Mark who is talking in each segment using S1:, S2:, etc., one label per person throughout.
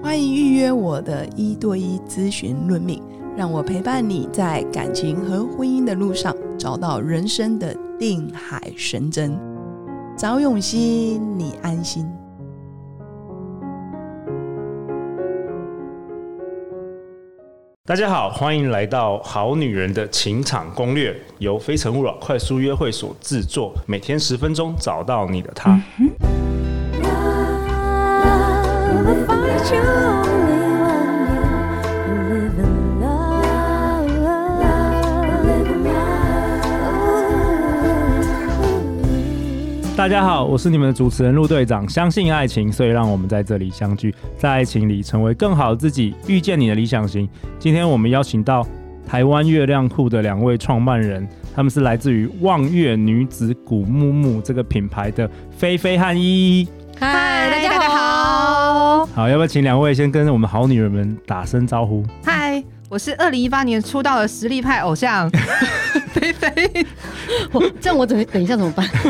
S1: 欢迎预约我的一对一咨询论命。让我陪伴你在感情和婚姻的路上，找到人生的定海神针。找永熙，你安心。
S2: 大家好，欢迎来到《好女人的情场攻略》，由非诚勿扰快速约会所制作，每天十分钟，找到你的他。嗯大家好，我是你们的主持人陆队长。相信爱情，所以让我们在这里相聚，在爱情里成为更好的自己，遇见你的理想型。今天我们邀请到台湾月亮库的两位创办人，他们是来自于望月女子古木木这个品牌的菲菲和依依。
S3: 嗨，大家好。
S2: 好，要不要请两位先跟我们好女人们打声招呼？
S3: 嗨，我是二零一八年出道的实力派偶像。菲菲，
S4: 我这样我等等一下怎么办？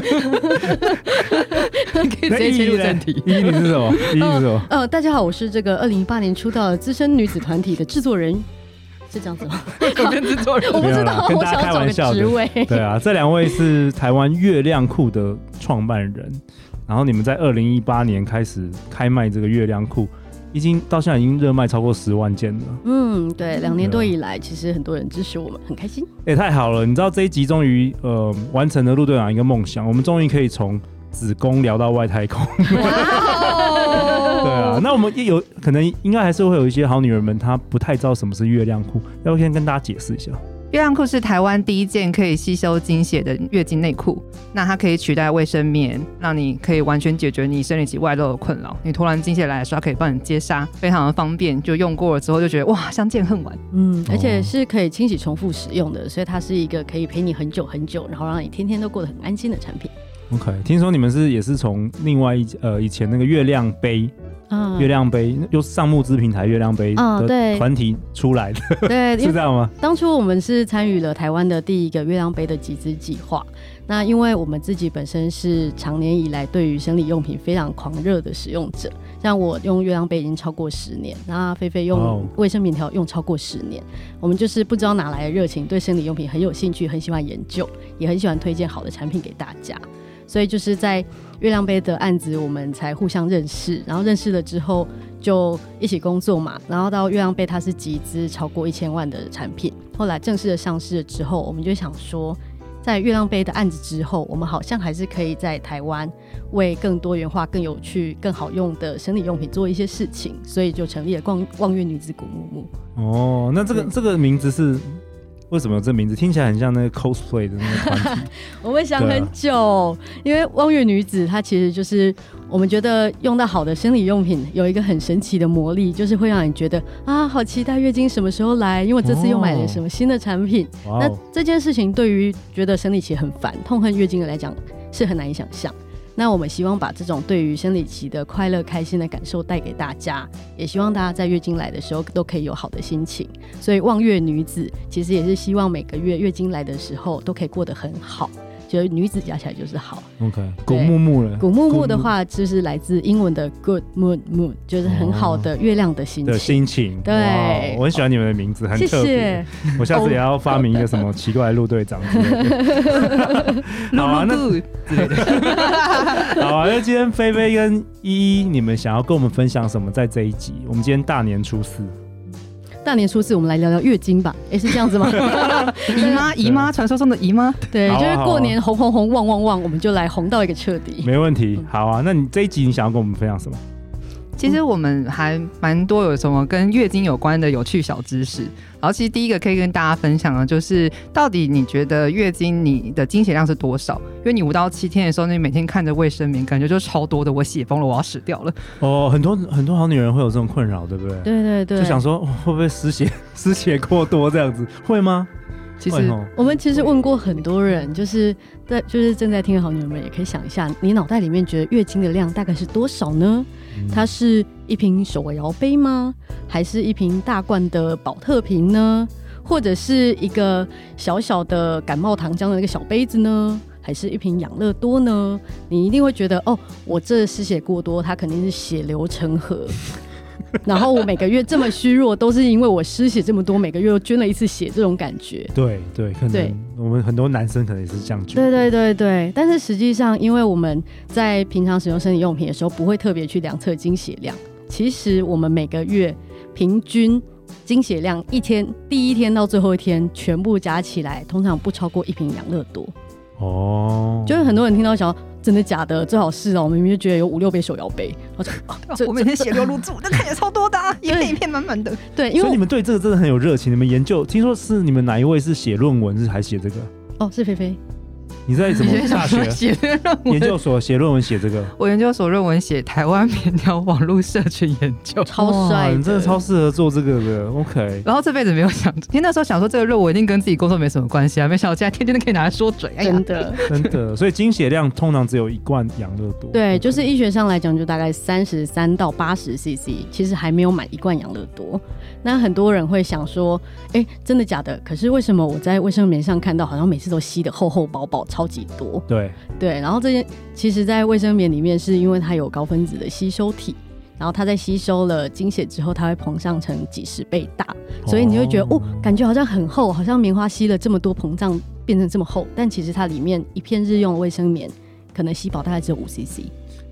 S4: 可以直接切入正题。
S2: 依依你是什么？依依是什么？
S4: 呃，大家好，我是这个二零一八年出道的资深女子团体的制作人，是这样子吗？
S3: 我跟制作人，
S4: 我不知道，
S2: 跟大家开玩笑的。
S4: 职位。
S2: 对啊，这两位是台湾月亮裤的创办人，然后你们在二零一八年开始开卖这个月亮裤。已经到现在已经热卖超过十万件了。
S4: 嗯，对，两年多以来，其实很多人支持我们，很开心。
S2: 哎、欸，太好了！你知道这一集终于呃完成了陆队长一个梦想，我们终于可以从子宫聊到外太空。对啊，那我们也有可能应该还是会有一些好女人们，她不太知道什么是月亮裤，要不先跟大家解释一下。
S3: 月亮裤是台湾第一件可以吸收经血的月经内裤，那它可以取代卫生棉，让你可以完全解决你生理期外露的困扰。你突然经血来的时候，它可以帮你接杀，非常的方便。就用过了之后就觉得哇，相见恨晚。
S4: 嗯，而且是可以清洗重复使用的，所以它是一个可以陪你很久很久，然后让你天天都过得很安心的产品。
S2: OK，听说你们是也是从另外一呃以前那个月亮杯。嗯，月亮杯又是上募资平台月亮杯的团体出来的，
S4: 嗯、对，
S2: 是这样吗？
S4: 当初我们是参与了台湾的第一个月亮杯的集资计划。那因为我们自己本身是长年以来对于生理用品非常狂热的使用者，像我用月亮杯已经超过十年，那菲菲用卫生棉条用超过十年，我们就是不知道哪来的热情，对生理用品很有兴趣，很喜欢研究，也很喜欢推荐好的产品给大家。所以就是在月亮杯的案子，我们才互相认识，然后认识了之后就一起工作嘛。然后到月亮杯，它是集资超过一千万的产品。后来正式的上市了之后，我们就想说，在月亮杯的案子之后，我们好像还是可以在台湾为更多元化、更有趣、更好用的生理用品做一些事情，所以就成立了望望月女子古木木。
S2: 哦，那这个这个名字是？为什么有这名字？听起来很像那个 cosplay 的那个团体。
S4: 我们想很久，啊、因为望月女子她其实就是我们觉得用到好的生理用品有一个很神奇的魔力，就是会让你觉得啊，好期待月经什么时候来，因为我这次又买了什么新的产品。哦、那这件事情对于觉得生理期很烦、痛恨月经的来讲是很难以想象。那我们希望把这种对于生理期的快乐、开心的感受带给大家，也希望大家在月经来的时候都可以有好的心情。所以望月女子其实也是希望每个月月经来的时候都可以过得很好。觉得女子加起来就是好。
S2: OK，古木木了。
S4: 古木木的话，就是来自英文的 Good Moon Mood，就是很好的月亮的心情。
S2: 的心情。
S4: 对，
S2: 我很喜欢你们的名字，很特别。我下次也要发明一个什么奇怪的陆队长之类的。好啊，那好啊，那今天菲菲跟依依，你们想要跟我们分享什么？在这一集，我们今天大年初四。
S4: 大年初四，我们来聊聊月经吧。哎，是这样子吗？
S3: 姨妈，姨妈，传说中的姨妈。
S4: 对，就是过年红红红，旺旺旺，我们就来红到一个彻底。
S2: 没问题，好啊。那你这一集你想要跟我们分享什么？
S3: 其实我们还蛮多有什么跟月经有关的有趣小知识。然后其实第一个可以跟大家分享的，就是到底你觉得月经你的经血量是多少？因为你五到七天的时候，你每天看着卫生棉，感觉就超多的，我血崩了，我要死掉了。
S2: 哦，很多很多好女人会有这种困扰，对不对？
S4: 对对对，
S2: 就想说会不会失血 失血过多这样子，会吗？
S3: 其实
S4: 我们其实问过很多人，就是在就是正在听的好女人们也可以想一下，你脑袋里面觉得月经的量大概是多少呢？它是一瓶手摇杯吗？还是一瓶大罐的宝特瓶呢？或者是一个小小的感冒糖浆的那个小杯子呢？还是一瓶养乐多呢？你一定会觉得哦，我这失血过多，它肯定是血流成河。然后我每个月这么虚弱，都是因为我失血这么多，每个月又捐了一次血，这种感觉。
S2: 对对，可能对我们很多男生可能也是这样觉得。
S4: 对对对对，但是实际上，因为我们在平常使用生理用品的时候，不会特别去量测经血量。其实我们每个月平均经血量一天，第一天到最后一天全部加起来，通常不超过一瓶养乐多。哦，就是很多人听到想。真的假的？最好是哦，我明明就觉得有五六杯手摇杯，我就、啊、
S3: 我每天血流如注，那看起来超多的、啊，一片一片满满的。
S4: 对，因为
S2: 所以你们对这个真的很有热情。你们研究，听说是你们哪一位是写论文是还写这个？
S4: 哦，是菲菲。
S2: 你在什么大学
S3: 写论文？
S2: 研究所写论文写这个？
S3: 我研究所论文写台湾棉条网络社群研究，
S4: 超帅！
S2: 你真的超适合做这个的。OK。
S3: 然后这辈子没有想，因为那时候想说这个论文一定跟自己工作没什么关系啊，没想到现在天天都可以拿来说嘴。
S4: 哎、真的，
S2: 真的。所以经血量通常只有一罐养乐多。
S4: 对，就是医学上来讲，就大概三十三到八十 CC，其实还没有满一罐养乐多。那很多人会想说，哎、欸，真的假的？可是为什么我在卫生棉上看到，好像每次都吸的厚厚薄薄，超级多？
S2: 对
S4: 对。然后这些其实，在卫生棉里面，是因为它有高分子的吸收体，然后它在吸收了精血之后，它会膨胀成几十倍大，所以你会觉得哦，哦，感觉好像很厚，好像棉花吸了这么多，膨胀变成这么厚。但其实它里面一片日用卫生棉，可能吸饱大概只有五 CC。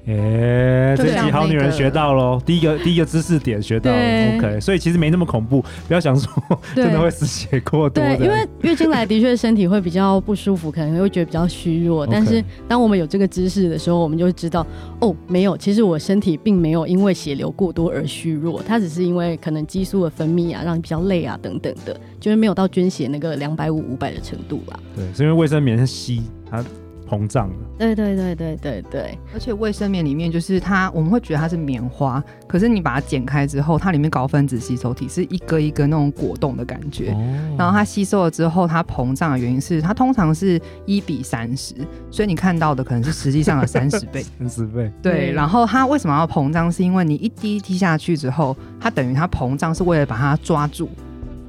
S2: 哎、欸，这集好女人学到喽！第一个第一个知识点学到了，OK。所以其实没那么恐怖，不要想说真的会失血过多。
S4: 对，因为月经来的确身体会比较不舒服，可能会觉得比较虚弱。但是当我们有这个知识的时候，我们就会知道哦，没有，其实我身体并没有因为血流过多而虚弱，它只是因为可能激素的分泌啊，让你比较累啊等等的，就是没有到捐血那个两百五五百的程度吧。
S2: 对，是因为卫生棉是吸它。膨胀了，
S4: 对对对对对对，
S3: 而且卫生棉里面就是它，我们会觉得它是棉花，可是你把它剪开之后，它里面高分子吸收体是一个一个那种果冻的感觉，哦、然后它吸收了之后，它膨胀的原因是它通常是一比三十，所以你看到的可能是实际上的三十倍，
S2: 三十倍，
S3: 对。然后它为什么要膨胀？是因为你一滴滴下去之后，它等于它膨胀是为了把它抓住，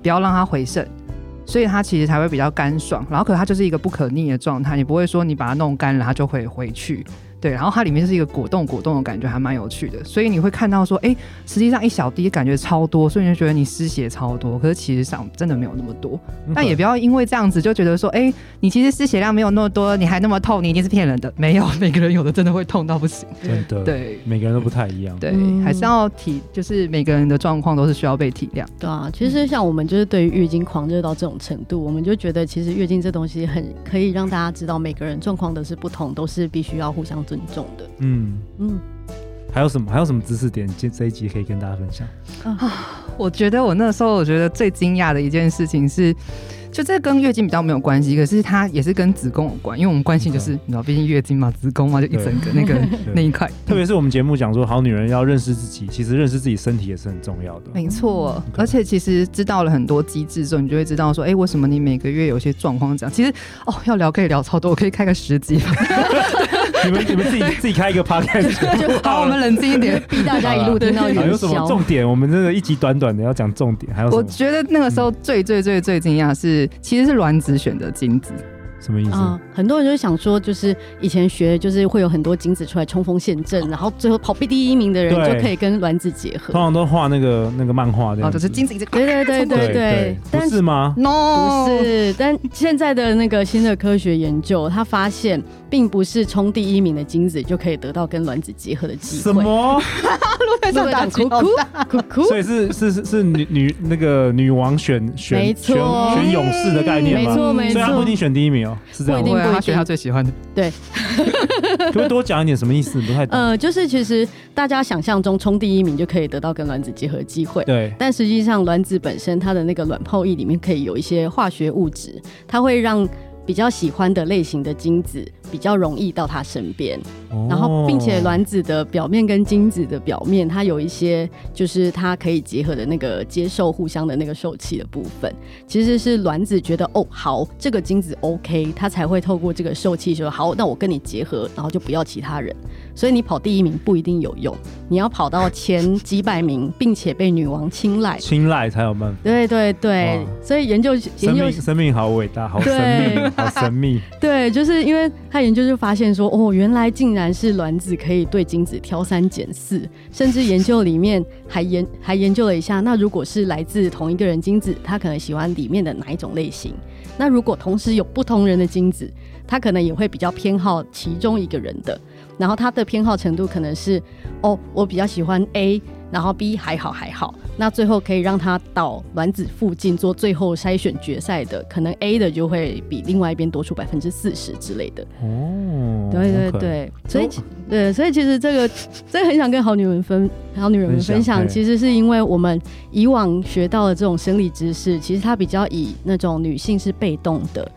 S3: 不要让它回渗。所以它其实才会比较干爽，然后可它就是一个不可逆的状态，你不会说你把它弄干了，它就会回去。对，然后它里面是一个果冻果冻的感觉，还蛮有趣的。所以你会看到说，哎，实际上一小滴感觉超多，所以你就觉得你失血超多。可是其实上真的没有那么多。但也不要因为这样子就觉得说，哎，你其实失血量没有那么多，你还那么痛，你一定是骗人的。没有，每个人有的真的会痛到不行。
S2: 真的。对，每个人都不太一样。
S3: 对，还是要体，就是每个人的状况都是需要被体谅。
S4: 对啊，其实像我们就是对于月经狂热到这种程度，我们就觉得其实月经这东西很可以让大家知道，每个人状况都是不同，都是必须要互相尊重的。
S2: 嗯嗯，还有什么？还有什么知识点？这这一集可以跟大家分享
S3: 啊？我觉得我那时候我觉得最惊讶的一件事情是，就这跟月经比较没有关系，可是它也是跟子宫有关，因为我们关心就是、嗯、你知道，毕竟月经嘛，子宫嘛，就一整个 那个那一块。
S2: 特别是我们节目讲说，好女人要认识自己，其实认识自己身体也是很重要的。
S3: 没错，嗯、而且其实知道了很多机制之后，你就会知道说，哎、欸，为什么你每个月有些状况这样？其实哦，要聊可以聊超多，我可以开个十集。
S2: 你们你们自己自己开一个 podcast，
S3: 好，我们冷静一点，
S4: 逼大家一路听到元宵。
S2: 有什么重点？我们这个一集短短的要讲重点，还有什么？
S3: 我觉得那个时候最最最最惊讶是，其实是卵子选择精子。
S2: 什么意思？
S4: 啊，很多人就想说，就是以前学，就是会有很多精子出来冲锋陷阵，然后最后跑第第一名的人就可以跟卵子结合。
S2: 通常都画那个那个漫画的，
S3: 哦，就是精子一直
S4: 对对对对对，
S2: 不是吗
S3: ？No，
S4: 不是。但现在的那个新的科学研究，他发现，并不是冲第一名的精子就可以得到跟卵子结合的机会。
S2: 什么？
S3: 路队长打哭哭哭哭。
S2: 所以是是是是女女那个女王选选选选勇士的概念吗？
S4: 没错没错。
S2: 所以他不一定选第一名哦，是这样吗？
S3: 他选他最喜欢的，
S4: 对。
S2: 可不可以多讲一点什么意思？不太懂。
S4: 呃，就是其实大家想象中冲第一名就可以得到跟卵子结合机会，
S2: 对。
S4: 但实际上，卵子本身它的那个卵泡液里面可以有一些化学物质，它会让比较喜欢的类型的精子比较容易到他身边，
S2: 哦
S4: 然后并且卵子的表面跟精子的表面，它有一些就是它可以结合的那个接受互相的那个受气的部分，其实是卵子觉得哦好，这个精子 OK，它才会透过这个受气说好，那我跟你结合，然后就不要其他人。所以你跑第一名不一定有用，你要跑到前几百名，并且被女王青睐，
S2: 青睐才有办法。
S4: 对对
S2: 对，
S4: 所以研究
S2: 生
S4: 研究
S2: 命生命好伟大，好神秘，好神秘。
S4: 对，就是因为他研究就发现说，哦，原来竟然然是卵子可以对精子挑三拣四，甚至研究里面还研还研究了一下，那如果是来自同一个人精子，他可能喜欢里面的哪一种类型？那如果同时有不同人的精子，他可能也会比较偏好其中一个人的。然后他的偏好程度可能是，哦，我比较喜欢 A，然后 B 还好还好。那最后可以让他到卵子附近做最后筛选决赛的，可能 A 的就会比另外一边多出百分之四十之类的。
S2: 哦，
S4: 对
S2: 对
S4: 对，所以对，所以其实这个，这个很想跟好女人分，好女人们分享，
S2: 分享
S4: 其实是因为我们以往学到的这种生理知识，其实它比较以那种女性是被动的，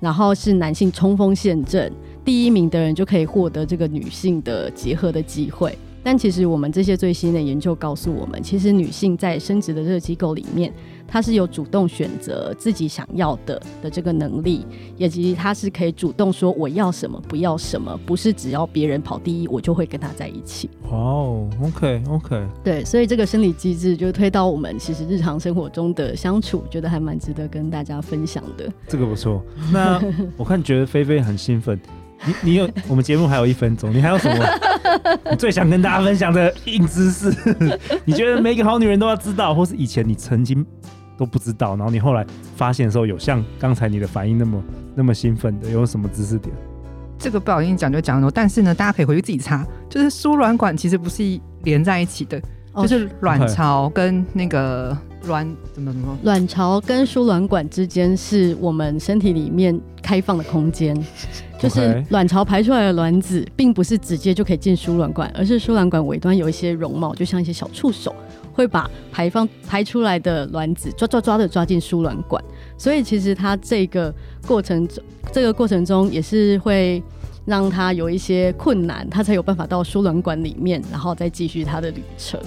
S4: 然后是男性冲锋陷阵。第一名的人就可以获得这个女性的结合的机会，但其实我们这些最新的研究告诉我们，其实女性在生殖的这个机构里面，她是有主动选择自己想要的的这个能力，以及她是可以主动说我要什么不要什么，不是只要别人跑第一我就会跟他在一起。
S2: 哇哦，OK OK，
S4: 对，所以这个生理机制就推到我们其实日常生活中的相处，觉得还蛮值得跟大家分享的。
S2: 这个不错。那我看觉得菲菲很兴奋。你你有我们节目还有一分钟，你还有什么你 最想跟大家分享的硬知识？你觉得每个好女人都要知道，或是以前你曾经都不知道，然后你后来发现的时候有像刚才你的反应那么那么兴奋的，有什么知识点？
S3: 这个不小心讲就讲很多，但是呢，大家可以回去自己查，就是输卵管其实不是连在一起的，
S4: 哦、
S3: 就是卵巢跟那个卵怎么怎么？
S4: 卵巢跟输卵管之间是我们身体里面开放的空间。就是卵巢排出来的卵子，并不是直接就可以进输卵管，而是输卵管尾端有一些绒毛，就像一些小触手，会把排放排出来的卵子抓抓抓的抓进输卵管。所以其实它这个过程中，这个过程中也是会让它有一些困难，它才有办法到输卵管里面，然后再继续它的旅程。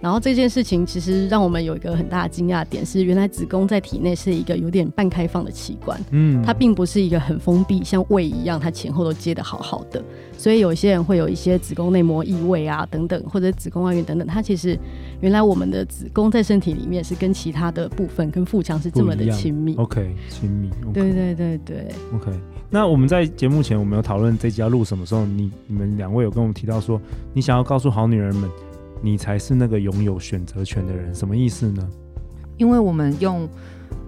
S4: 然后这件事情其实让我们有一个很大的惊讶点是，原来子宫在体内是一个有点半开放的器官，嗯，它并不是一个很封闭，像胃一样，它前后都接的好好的。所以有一些人会有一些子宫内膜异位啊等等，或者子宫外孕等等。它其实原来我们的子宫在身体里面是跟其他的部分跟腹腔是这么的亲密。
S2: OK，亲密。Okay,
S4: 对对对对。
S2: OK，那我们在节目前我们有讨论这集要录什么时候？你你们两位有跟我们提到说，你想要告诉好女人们。你才是那个拥有选择权的人，什么意思呢？
S3: 因为我们用，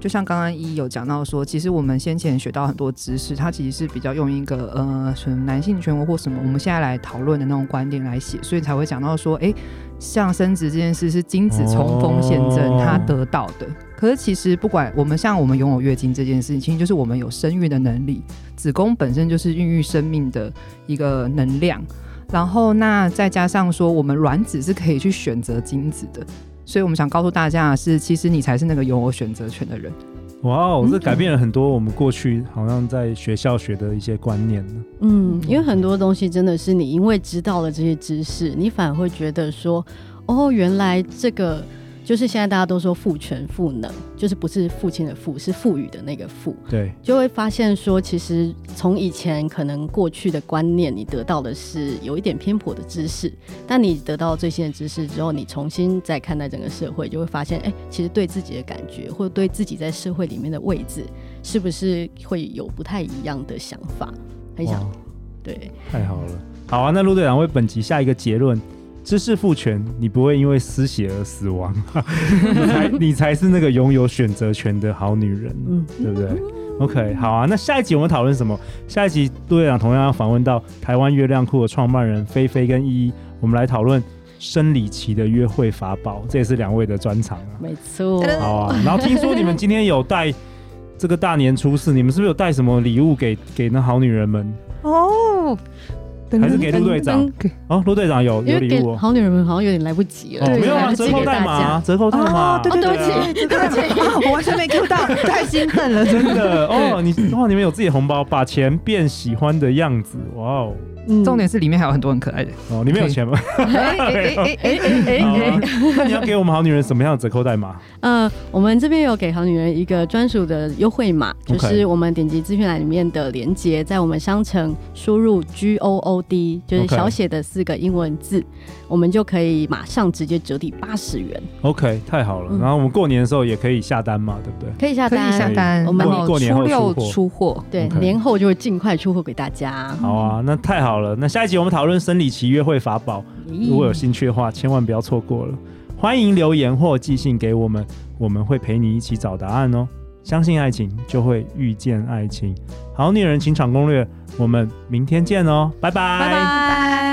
S3: 就像刚刚一有讲到说，其实我们先前学到很多知识，它其实是比较用一个呃，什么男性权威或什么，我们现在来讨论的那种观点来写，所以才会讲到说，哎，像生殖这件事是精子冲锋陷阵他得到的。可是其实不管我们像我们拥有月经这件事情，其实就是我们有生育的能力，子宫本身就是孕育生命的一个能量。然后，那再加上说，我们卵子是可以去选择精子的，所以我们想告诉大家的是，其实你才是那个拥有选择权的人。
S2: 哇哦，这改变了很多我们过去好像在学校学的一些观念呢。
S4: 嗯，因为很多东西真的是你因为知道了这些知识，你反而会觉得说，哦，原来这个。就是现在大家都说父权赋能，就是不是父亲的父，是赋予的那个赋。
S2: 对，
S4: 就会发现说，其实从以前可能过去的观念，你得到的是有一点偏颇的知识，但你得到最新的知识之后，你重新再看待整个社会，就会发现，哎、欸，其实对自己的感觉，或者对自己在社会里面的位置，是不是会有不太一样的想法？很想，对，
S2: 太好了，好啊，那陆队长为本集下一个结论。知识赋权，你不会因为失血而死亡，你才你才是那个拥有选择权的好女人，嗯，对不对？OK，好啊。那下一集我们讨论什么？下一集杜队长同样要访问到台湾月亮库的创办人菲菲跟依依，我们来讨论生理期的约会法宝，这也是两位的专长啊。
S4: 没错。
S2: 好啊。然后听说你们今天有带这个大年初四，你们是不是有带什么礼物给给那好女人们？哦。还是给陆队长哦，陆队长有有礼物。
S4: 好女人们好像有点来不及了，
S2: 没有啊，折扣代码，折扣代码，
S3: 对对对，对不起，我完全没 Q 到，太兴奋了，
S2: 真的哦！你哇，你们有自己的红包，把钱变喜欢的样子，哇哦！
S3: 嗯、重点是里面还有很多很可爱的
S2: 哦，里面有钱吗？哎哎哎哎哎！那你要给我们好女人什么样的折扣代码？
S4: 呃，我们这边有给好女人一个专属的优惠码，就是我们点击资讯栏里面的链接，在我们商城输入 G O O D，就是小写的四个英文字，我们就可以马上直接折抵八十元。
S2: OK，太好了。然后我们过年的时候也可以下单嘛，对不对？
S4: 可以下单，
S3: 可以下单。
S4: 我们
S3: 过年后出货，
S4: 对，年后就会尽快出货给大家。
S2: 好啊，那太好了。那下一集我们讨论生理期约会法宝，如果有兴趣的话，千万不要错过了。欢迎留言或寄信给我们，我们会陪你一起找答案哦。相信爱情，就会遇见爱情。好女人情场攻略，我们明天见哦，
S3: 拜拜。